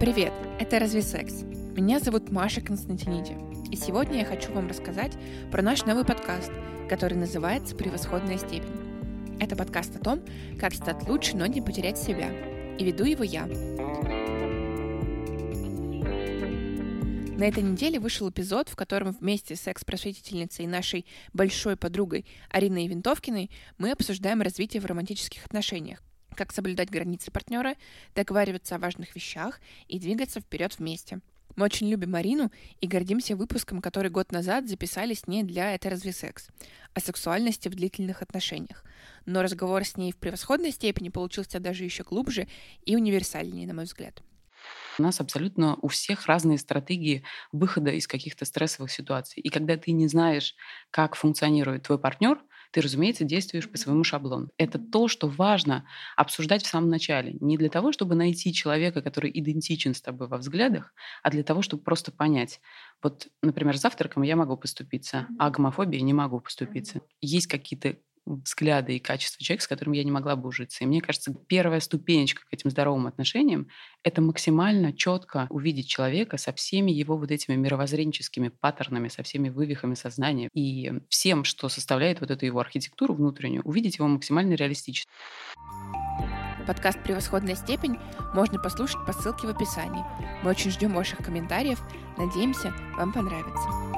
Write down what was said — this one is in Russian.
Привет, это «Разве секс?». Меня зовут Маша Константиниди, и сегодня я хочу вам рассказать про наш новый подкаст, который называется «Превосходная степень». Это подкаст о том, как стать лучше, но не потерять себя. И веду его я. На этой неделе вышел эпизод, в котором вместе с экс-просветительницей и нашей большой подругой Ариной Винтовкиной мы обсуждаем развитие в романтических отношениях как соблюдать границы партнера, договариваться о важных вещах и двигаться вперед вместе. Мы очень любим Марину и гордимся выпуском, который год назад записали с ней для «Это разве секс?» о сексуальности в длительных отношениях. Но разговор с ней в превосходной степени получился даже еще глубже и универсальнее, на мой взгляд. У нас абсолютно у всех разные стратегии выхода из каких-то стрессовых ситуаций. И когда ты не знаешь, как функционирует твой партнер, ты, разумеется, действуешь по своему шаблону. Это то, что важно обсуждать в самом начале. Не для того, чтобы найти человека, который идентичен с тобой во взглядах, а для того, чтобы просто понять. Вот, например, завтраком я могу поступиться, а гомофобией не могу поступиться. Есть какие-то взгляды и качества человека, с которым я не могла бы ужиться. И мне кажется, первая ступенечка к этим здоровым отношениям — это максимально четко увидеть человека со всеми его вот этими мировоззренческими паттернами, со всеми вывихами сознания и всем, что составляет вот эту его архитектуру внутреннюю, увидеть его максимально реалистично. Подкаст «Превосходная степень» можно послушать по ссылке в описании. Мы очень ждем ваших комментариев. Надеемся, вам понравится.